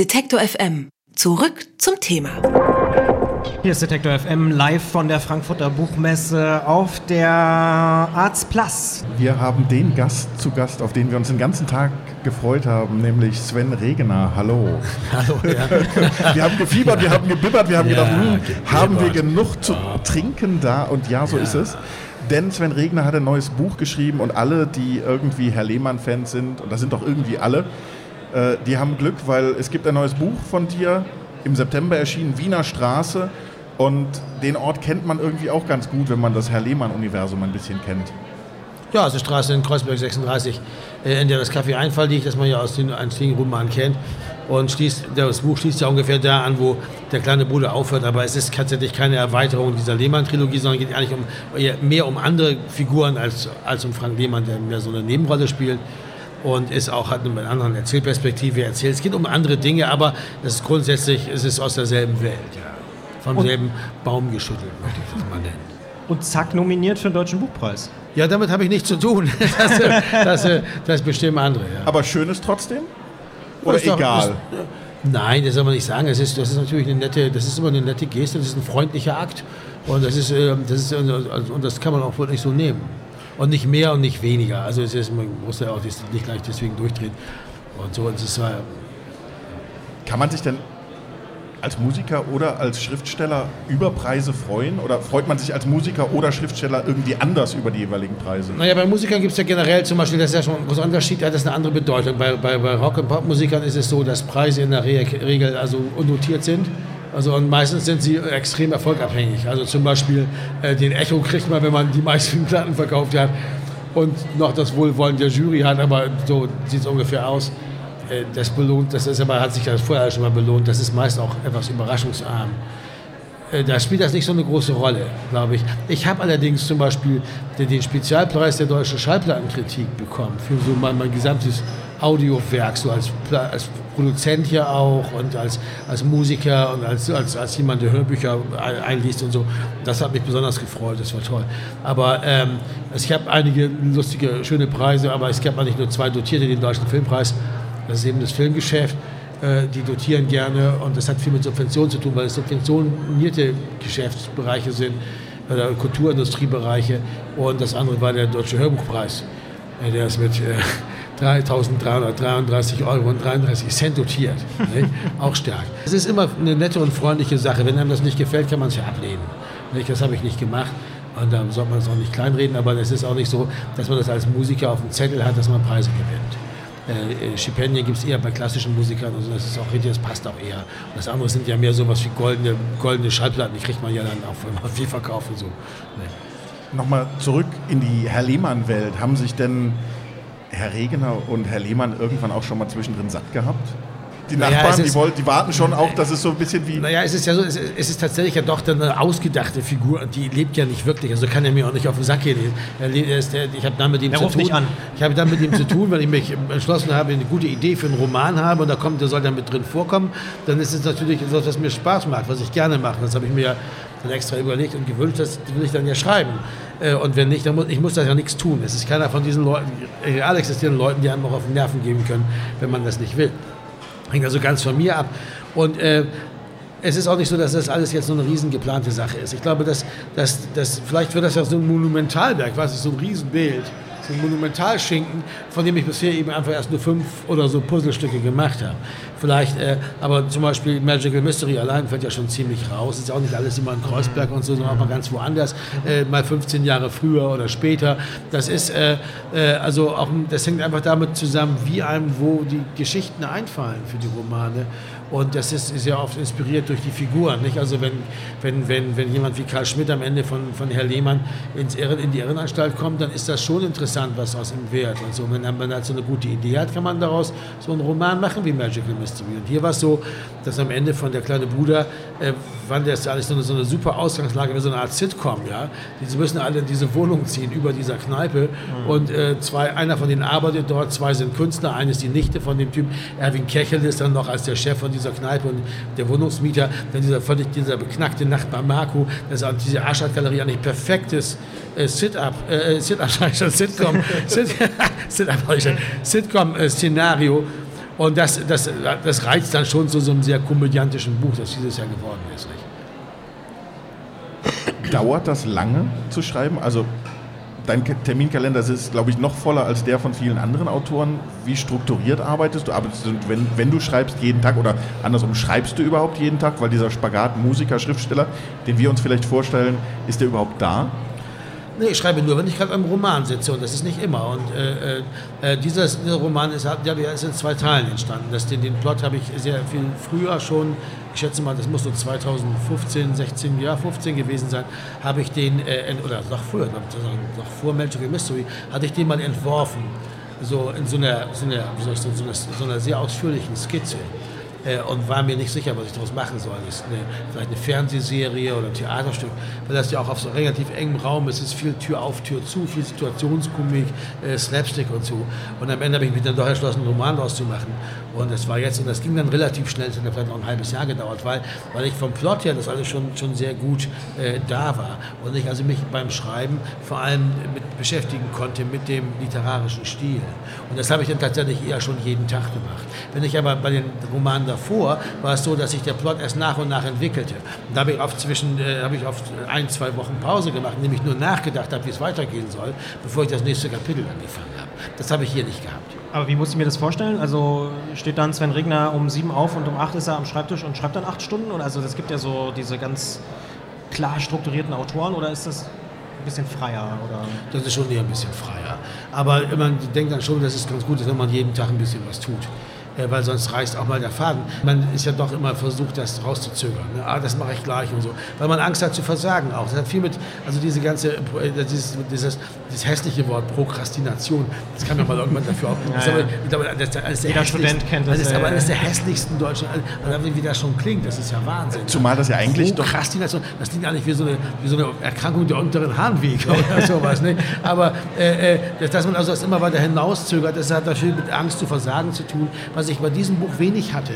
Detektor FM. Zurück zum Thema. Hier ist Detektor FM live von der Frankfurter Buchmesse auf der Arts Plus. Wir haben den Gast zu Gast, auf den wir uns den ganzen Tag gefreut haben, nämlich Sven Regener. Hallo. Hallo, ja. wir haben gefiebert, wir haben gebibbert, wir haben Ja, gedacht, hm, gebibbert. haben wir genug zu trinken da? Und ja, so ist es. Denn Sven Regner hat ein neues Buch geschrieben und alle, die irgendwie Herr Lehmann-Fans sind, und das sind doch irgendwie alle, äh, die haben Glück, weil es gibt ein neues Buch von dir, im September erschienen, Wiener Straße. Und den Ort kennt man irgendwie auch ganz gut, wenn man das Herr Lehmann-Universum ein bisschen kennt. Ja, also Straße in Kreuzberg 36, äh, in der das Café Einfall liegt, das man ja aus den einzigen Roman kennt. Und schließt, das Buch schließt ja ungefähr da an, wo der kleine Bruder aufhört. Aber es ist tatsächlich keine Erweiterung dieser Lehmann-Trilogie, sondern geht eigentlich um, mehr um andere Figuren als, als um Frank Lehmann, der mehr so eine Nebenrolle spielt. Und ist auch hat eine andere Erzählperspektive erzählt. Es geht um andere Dinge, aber es ist grundsätzlich es ist aus derselben Welt. Ja. Vom Und- selben Baum geschüttelt, möchte ich das mal nennen. Und zack, nominiert für den Deutschen Buchpreis. Ja, damit habe ich nichts zu tun. Das, äh, das, äh, das bestimmen andere. Ja. Aber schön ist trotzdem? Oder Ist doch- egal? ist- Nein, das soll man nicht sagen. Es ist, das ist natürlich eine nette, das ist immer eine nette Geste, das ist ein freundlicher Akt. Und das ist, äh, das ist, äh, also, und das kann man auch wohl nicht so nehmen. Und nicht mehr und nicht weniger. Also es ist, man muss ja auch nicht gleich deswegen durchdrehen. Und so, es ist, äh, Kann man sich denn als Musiker oder als Schriftsteller über Preise freuen? Oder freut man sich als Musiker oder Schriftsteller irgendwie anders über die jeweiligen Preise? Naja, bei Musikern gibt es ja generell zum Beispiel, das ist ja schon ein großer Unterschied, hat das eine andere Bedeutung. Bei, bei, bei Rock- und Popmusikern ist es so, dass Preise in der Re Regel also unnotiert sind. Also und meistens sind sie extrem erfolgabhängig. Also zum Beispiel äh, den Echo kriegt man, wenn man die meisten Platten verkauft hat und noch das Wohlwollen der Jury hat, aber so sieht es ungefähr aus. Äh, das belohnt, das ist aber, hat sich das vorher schon mal belohnt, das ist meist auch etwas überraschungsarm. Äh, Da spielt das nicht so eine große Rolle, glaube ich. Ich habe allerdings zum Beispiel den, den Spezialpreis der deutschen Schallplattenkritik bekommen für so mein, mein gesamtes Audiowerk, so als, als Produzent ja auch und als, als Musiker und als, als, als jemand, der Hörbücher ein- einliest und so. Das hat mich besonders gefreut, das war toll. Aber ähm, es gab einige lustige, schöne Preise, aber es gab nicht nur zwei dotierte, den Deutschen Filmpreis. Das ist eben das Filmgeschäft äh, die dotieren gerne und das hat viel mit Subventionen zu tun, weil es subventionierte Geschäftsbereiche sind oder Kulturindustriebereiche und das andere war der Deutsche Hörbuchpreis, äh, der ist mit äh, 3.333 Euro und 33 Cent dotiert. nicht? Auch stark. Es ist immer eine nette und freundliche Sache. Wenn einem das nicht gefällt, kann man es ja ablehnen. Nicht? Das habe ich nicht gemacht. Und da sollte man es auch nicht kleinreden, aber es ist auch nicht so, dass man das als Musiker auf dem Zettel hat, dass man Preise gewinnt. Äh, äh, Stipendien gibt es eher bei klassischen Musikern, also das ist auch richtig, das passt auch eher. Und das andere sind ja mehr sowas wie goldene, goldene Schallplatten, die kriegt man ja dann auch, wenn man viel verkauft und so. Nee. Nochmal zurück in die Herr Lehmann-Welt. Haben sich denn Herr Regener und Herr Lehmann irgendwann auch schon mal zwischendrin satt gehabt? Die Naja, Nachbarn, es die, wollen, die warten schon auch, dass es so ein bisschen wie... Naja, es ist ja so, es ist, es ist tatsächlich ja doch dann eine ausgedachte Figur, die lebt ja nicht wirklich, also kann er mir auch nicht auf den Sack gehen. Er, er ich habe dann mit ihm Er zu ruft tun. nicht an. Ich habe dann mit ihm zu tun, weil ich mich entschlossen habe, eine gute Idee für einen Roman habe und da kommt, der soll dann mit drin vorkommen. Dann ist es natürlich etwas, was mir Spaß macht, was ich gerne mache. Das habe ich mir ja dann extra überlegt und gewünscht, das will ich dann ja schreiben. Äh, Und wenn nicht, dann muss ich muss da ja nichts tun. Es ist keiner von diesen Leuten, real existierenden Leuten, die einem auch auf den Nerven geben können, wenn man das nicht will. Hängt also ganz von mir ab. Und äh, es ist auch nicht so, dass das alles jetzt so eine riesen geplante Sache ist. Ich glaube, dass, dass, dass vielleicht wird das ja so ein Monumentalwerk, was ist so ein Riesenbild, so ein Monumentalschinken, von dem ich bisher eben einfach erst nur fünf oder so Puzzlestücke gemacht habe. Vielleicht, äh, aber zum Beispiel Magical Mystery allein fällt ja schon ziemlich raus. Ist ja auch nicht alles immer in Kreuzberg und so, sondern auch mal ganz woanders, äh, mal 15 Jahre früher oder später. Das ist, äh, äh, also auch, das hängt einfach damit zusammen, wie einem wo die Geschichten einfallen für die Romane. Und das ist, ist ja oft inspiriert durch die Figuren. Nicht? Also wenn, wenn, wenn, wenn jemand wie Karl Schmidt am Ende von, von Herr Lehmann ins Irren, in die Irrenanstalt kommt, dann ist das schon interessant, was aus ihm wird. Und so, wenn man halt so eine gute Idee hat, kann man daraus so einen Roman machen wie Magical Mystery. Und hier war es so, dass am Ende von der kleine Bruder, äh, der ist ja alles so eine, so eine super Ausgangslage, wie so eine Art Sitcom, ja. Die müssen alle in diese Wohnung ziehen, über dieser Kneipe. Und äh, zwei, einer von denen arbeitet dort, zwei sind Künstler, eine ist die Nichte von dem Typ. Erwin Kechel ist dann noch als der Chef von dieser Kneipe und der Wohnungsmieter. Dann dieser völlig, dieser beknackte Nachbar Marco, das ist auch diese Arschat-Galerie eigentlich perfektes äh, Sit-up, äh, Sit-up, Sitcom, Sit- Sit-up, schon, Sitcom-Szenario. Und das, das, das reizt dann schon zu so einem sehr komödiantischen Buch, das dieses Jahr geworden ist. Nicht? Dauert das lange zu schreiben? Also dein Terminkalender ist, glaube ich, noch voller als der von vielen anderen Autoren. Wie strukturiert arbeitest du? Arbeitest du, wenn, wenn du schreibst jeden Tag oder andersrum, schreibst du überhaupt jeden Tag? Weil dieser Spagat Musiker, Schriftsteller, den wir uns vielleicht vorstellen, ist der überhaupt da? Nee, ich schreibe nur, wenn ich gerade am Roman sitze und das ist nicht immer. Und äh, äh, äh dieser, dieser, Roman ist, ja, ist in zwei Teilen entstanden. Das, den, den Plot habe ich sehr viel früher schon, ich schätze mal, das muss so 2015, 16, ja 15 gewesen sein, habe ich den, äh, oder noch früher, noch vor Magical Mystery, hatte ich den mal entworfen. So in so einer, so einer, wie soll ich sagen, so einer, so einer sehr ausführlichen Skizze und war mir nicht sicher, was ich daraus machen soll. Ist eine, vielleicht eine Fernsehserie oder ein Theaterstück, weil das ja auch auf so relativ engem Raum ist. Es ist viel Tür auf, Tür zu, viel Situationskomik, äh, Slapstick und so. Und am Ende habe ich mich dann doch entschlossen, einen Roman daraus zu machen. Und das war jetzt, und das ging dann relativ schnell, es hat vielleicht noch ein halbes Jahr gedauert, weil, weil ich vom Plot her das alles schon, schon sehr gut äh, da war. Und ich also mich beim Schreiben vor allem mit beschäftigen konnte mit dem literarischen Stil. Und das habe ich dann tatsächlich eher schon jeden Tag gemacht. Wenn ich aber bei den Romanen davor war es so, dass sich der Plot erst nach und nach entwickelte. Und da habe ich oft zwischen, äh, habe ich oft ein, zwei Wochen Pause gemacht, indem ich nur nachgedacht habe, wie es weitergehen soll, bevor ich das nächste Kapitel angefangen habe. Das habe ich hier nicht gehabt. Aber wie muss ich mir das vorstellen? Also steht dann Sven Regner um sieben auf und um acht ist er am Schreibtisch und schreibt dann acht Stunden? Und also es gibt ja so diese ganz klar strukturierten Autoren oder ist das ein bisschen freier? Oder? Das ist schon eher ein bisschen freier. Aber man denkt dann schon, dass es ganz gut ist, wenn man jeden Tag ein bisschen was tut. Äh, weil sonst reißt auch mal der Faden. Man ist ja doch immer versucht, das rauszuzögern. Ne? Ah, das mache ich gleich und so. Weil man Angst hat zu versagen auch. Das hat viel mit, also diese ganze, äh, dieses, dieses, dieses hässliche Wort Prokrastination, das kann man mal irgendwann dafür auch. Ja, ja. Aber, das, das Jeder Student kennt das. Das ist aber eines der hässlichsten deutschen, also, wie das schon klingt, das ist ja Wahnsinn. Zumal das ja eigentlich Prokrastination, das klingt eigentlich wie so eine, wie so eine Erkrankung der unteren Harnwege oder sowas. Ne? Aber äh, äh, dass man also das immer weiter hinauszögert, das hat viel mit Angst zu versagen zu tun, was ich bei diesem Buch wenig hatte.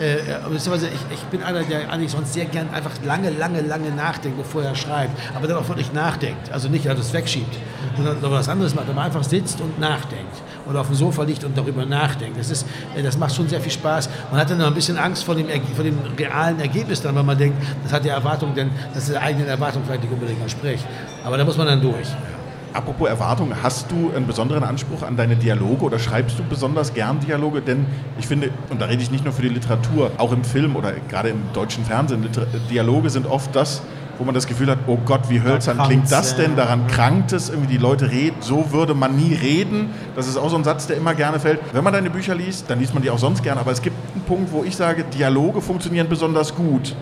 Äh, beziehungsweise ich, ich bin einer, der eigentlich sonst sehr gern einfach lange, lange, lange nachdenkt, bevor er schreibt. Aber dann auch wirklich nachdenkt. Also nicht, dass es wegschiebt, sondern was anderes macht. Man einfach sitzt und nachdenkt oder auf dem Sofa liegt und darüber nachdenkt. Das, ist, äh, das macht schon sehr viel Spaß. Man hat dann noch ein bisschen Angst vor dem, vor dem realen Ergebnis dann, weil man denkt, das hat die Erwartung, denn das ist der eigenen Erwartung vielleicht nicht unbedingt entspricht. Aber da muss man dann durch. Apropos Erwartung, hast du einen besonderen Anspruch an deine Dialoge oder schreibst du besonders gern Dialoge? Denn ich finde, und da rede ich nicht nur für die Literatur, auch im Film oder gerade im deutschen Fernsehen, Dialoge sind oft das, wo man das Gefühl hat, oh Gott, wie hölzern klingt das denn? Daran krankt es, irgendwie die Leute reden, so würde man nie reden. Das ist auch so ein Satz, der immer gerne fällt. Wenn man deine Bücher liest, dann liest man die auch sonst gerne, aber es gibt einen Punkt, wo ich sage, Dialoge funktionieren besonders gut.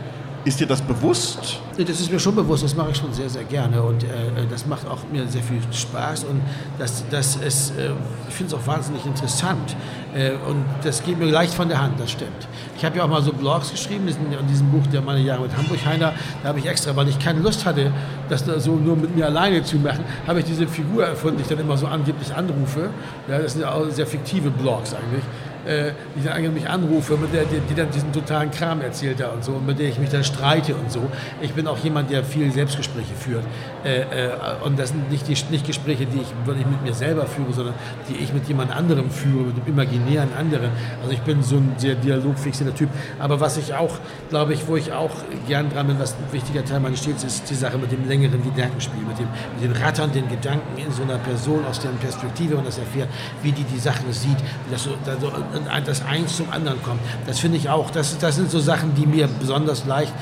Ist dir das bewusst? Das ist mir schon bewusst, das mache ich schon sehr, sehr gerne und äh, das macht auch mir sehr viel Spaß und das, das ist, äh, ich finde es auch wahnsinnig interessant äh, und das geht mir leicht von der Hand, das stimmt. Ich habe ja auch mal so Blogs geschrieben, in diesem Buch der meine Jahre mit Hamburg-Heiner, da habe ich extra, weil ich keine Lust hatte, das so nur mit mir alleine zu machen, habe ich diese Figur erfunden, die ich dann immer so angeblich anrufe. Ja, das sind ja auch sehr fiktive Blogs eigentlich äh, die dann mich anrufe, mit der, die, die, dann diesen totalen Kram erzählt da und so, und mit der ich mich dann streite und so. Ich bin auch jemand, der viel Selbstgespräche führt. Äh, äh, und das sind nicht, die, nicht Gespräche, die ich wirklich mit mir selber führe, sondern die ich mit jemand anderem führe, mit dem imaginären anderen. Also ich bin so ein sehr dialogfixierter Typ. Aber was ich auch, glaube ich, wo ich auch gern dran bin, was ein wichtiger Teil meines Stils ist, die Sache mit dem längeren Gedankenspiel, mit dem, mit den ratternden Gedanken in so einer Person aus deren Perspektive und das erfährt, wie die die Sachen sieht, wie das so, so und das eins zum anderen kommt. Das finde ich auch. Das, das sind so Sachen, die mir besonders leicht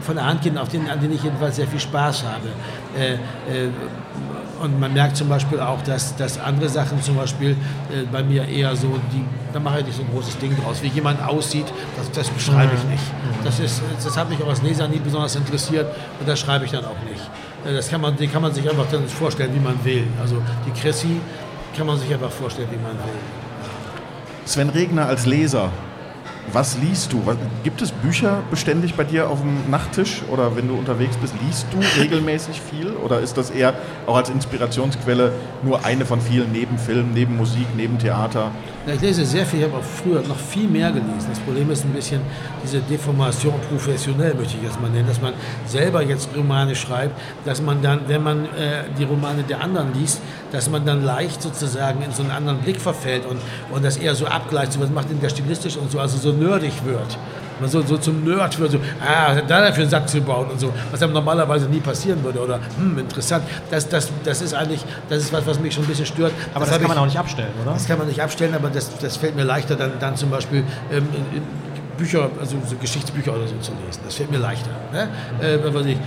von der Hand gehen, auf denen, an denen ich jedenfalls sehr viel Spaß habe. Äh, äh, und man merkt zum Beispiel auch, dass, dass andere Sachen zum Beispiel äh, bei mir eher so, die, da mache ich nicht so ein großes Ding draus. Wie jemand aussieht, das, das beschreibe ich nicht. Das, ist, das hat mich auch als Leser nie besonders interessiert und das schreibe ich dann auch nicht. Äh, das kann man, die kann man sich einfach dann vorstellen, wie man will. Also die Chrissy kann man sich einfach vorstellen, wie man will. Sven Regner als Leser, was liest du? Gibt es Bücher beständig bei dir auf dem Nachttisch oder wenn du unterwegs bist, liest du regelmäßig viel oder ist das eher auch als Inspirationsquelle nur eine von vielen neben Film, neben Musik, neben Theater? Ja, ich lese sehr viel, ich habe auch früher noch viel mehr gelesen. Das Problem ist ein bisschen diese Deformation professionell, möchte ich jetzt mal nennen, dass man selber jetzt Romane schreibt, dass man dann, wenn man äh, die Romane der anderen liest, dass man dann leicht sozusagen in so einen anderen Blick verfällt und, und das eher so abgleicht, so was macht denn der stilistisch und so, also so nerdig wird. Man so, so zum Nerd wird, so, ah, was hat da für einen Satz gebaut und so, was einem normalerweise nie passieren würde oder, hm, interessant. Das, das, das ist eigentlich, das ist was, was mich schon ein bisschen stört. Aber das, das kann man auch nicht abstellen, oder? Das kann man nicht abstellen, aber das, das fällt mir leichter, dann, dann zum Beispiel ähm, in, in, Bücher, also so Geschichtsbücher oder so zu lesen. Das fällt mir leichter. Ne? Äh, was ich, äh,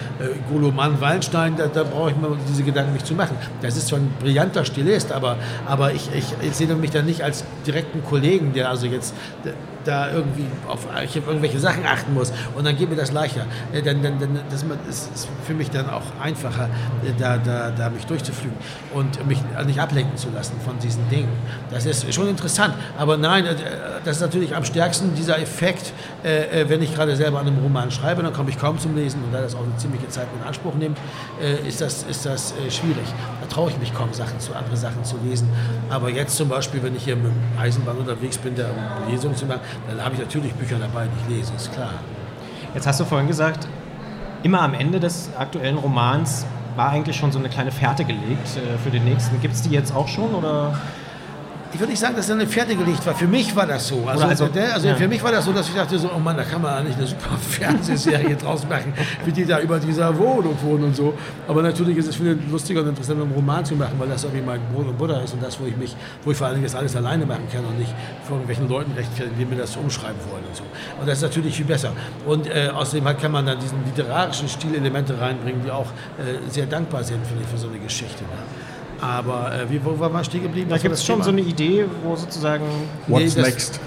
Golo Mann, Wallenstein, da, da brauche ich mir diese Gedanken nicht zu machen. Das ist zwar ein brillanter Stilist, aber, aber ich, ich, ich sehe mich da nicht als direkten Kollegen, der also jetzt da irgendwie auf irgendwelche Sachen achten muss und dann geht mir das leichter. Äh, dann, dann, dann, das ist für mich dann auch einfacher, äh, da, da, da mich durchzuflügen und mich nicht ablenken zu lassen von diesen Dingen. Das ist schon interessant. Aber nein, äh, das ist natürlich am stärksten dieser Effekt, wenn ich gerade selber an einem Roman schreibe, dann komme ich kaum zum Lesen und da das auch eine ziemliche Zeit in Anspruch nimmt, ist das, ist das schwierig. Traue ich mich kaum, Sachen zu, andere Sachen zu lesen. Aber jetzt zum Beispiel, wenn ich hier mit dem Eisenbahn unterwegs bin, da um Lesungen zu machen, dann habe ich natürlich Bücher dabei, die ich lese, ist klar. Jetzt hast du vorhin gesagt, immer am Ende des aktuellen Romans war eigentlich schon so eine kleine Fährte gelegt äh, für den nächsten. Gibt es die jetzt auch schon oder? Ich würde nicht sagen, dass das eine Pferde gelegt war. Für mich war das so. Also, also, also ja. für mich war das so, dass ich dachte so, oh Mann, da kann man eigentlich eine super Fernsehserie draus machen, wie die da über dieser Wohnung wohnen und so. Aber natürlich ist es viel lustiger und interessanter, einen Roman zu machen, weil das irgendwie mein Brot und Butter ist und das, wo ich mich, wo ich vor allen Dingen das alles alleine machen kann und nicht von irgendwelchen Leuten rechtfertigen, die mir das umschreiben wollen und so. Und das ist natürlich viel besser. Und äh, außerdem kann man dann diesen literarischen Stilelemente reinbringen, die auch äh, sehr dankbar sind, finde ich, für so eine Geschichte. Ne? Aber äh, wie, wo war man stehen geblieben? Da gibt es schon Thema? so eine Idee, wo sozusagen. What's nee, das, next?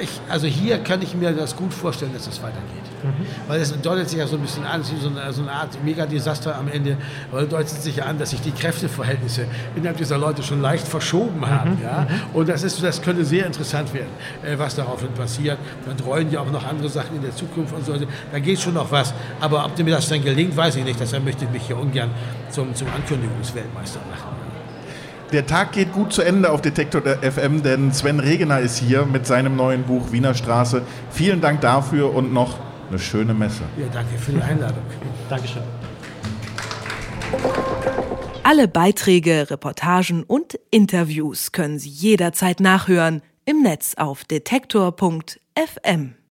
Ich, also hier kann ich mir das gut vorstellen, dass es weitergeht. Mhm. Weil es deutet sich ja so ein bisschen an, so eine, so eine Art Megadesaster am Ende, weil es deutet sich ja an, dass sich die Kräfteverhältnisse innerhalb dieser Leute schon leicht verschoben haben. Mhm. Ja? Mhm. Und das, ist, das könnte sehr interessant werden, äh, was daraufhin passiert. Dann rollen ja auch noch andere Sachen in der Zukunft und so. Also, da geht schon noch was. Aber ob mir das dann gelingt, weiß ich nicht. Deshalb möchte ich mich hier ungern zum, zum Ankündigungsweltmeister machen. Der Tag geht gut zu Ende auf Detektor FM, denn Sven Regener ist hier mit seinem neuen Buch Wiener Straße. Vielen Dank dafür und noch eine schöne Messe. Ja, danke für die Einladung. Dankeschön. Alle Beiträge, Reportagen und Interviews können Sie jederzeit nachhören im Netz auf detektor.fm.